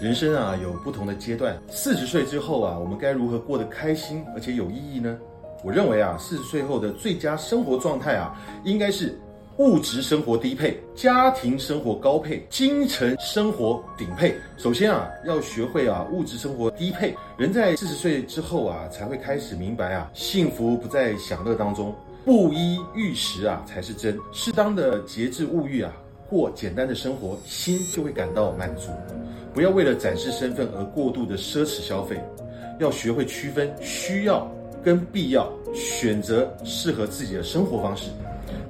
人生啊，有不同的阶段。四十岁之后啊，我们该如何过得开心而且有意义呢？我认为啊，四十岁后的最佳生活状态啊，应该是物质生活低配，家庭生活高配，精神生活顶配。首先啊，要学会啊，物质生活低配。人在四十岁之后啊，才会开始明白啊，幸福不在享乐当中，不衣玉食啊才是真。适当的节制物欲啊。过简单的生活，心就会感到满足。不要为了展示身份而过度的奢侈消费，要学会区分需要跟必要，选择适合自己的生活方式。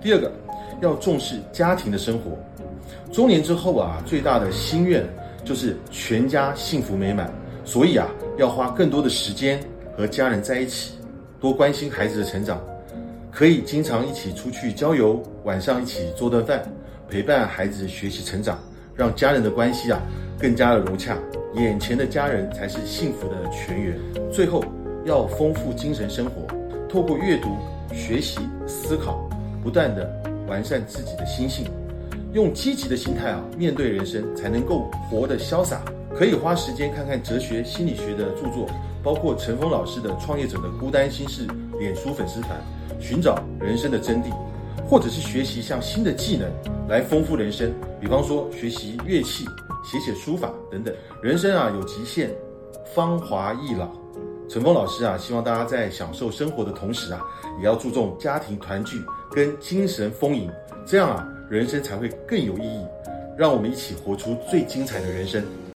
第二个，要重视家庭的生活。中年之后啊，最大的心愿就是全家幸福美满，所以啊，要花更多的时间和家人在一起，多关心孩子的成长，可以经常一起出去郊游，晚上一起做顿饭。陪伴孩子学习成长，让家人的关系啊更加的融洽。眼前的家人才是幸福的泉源。最后要丰富精神生活，透过阅读、学习、思考，不断的完善自己的心性，用积极的心态啊面对人生，才能够活得潇洒。可以花时间看看哲学、心理学的著作，包括陈峰老师的《创业者的孤单心事》脸书粉丝团，寻找人生的真谛。或者是学习一项新的技能来丰富人生，比方说学习乐器、写写书法等等。人生啊有极限，芳华易老。陈峰老师啊，希望大家在享受生活的同时啊，也要注重家庭团聚跟精神丰盈，这样啊，人生才会更有意义。让我们一起活出最精彩的人生。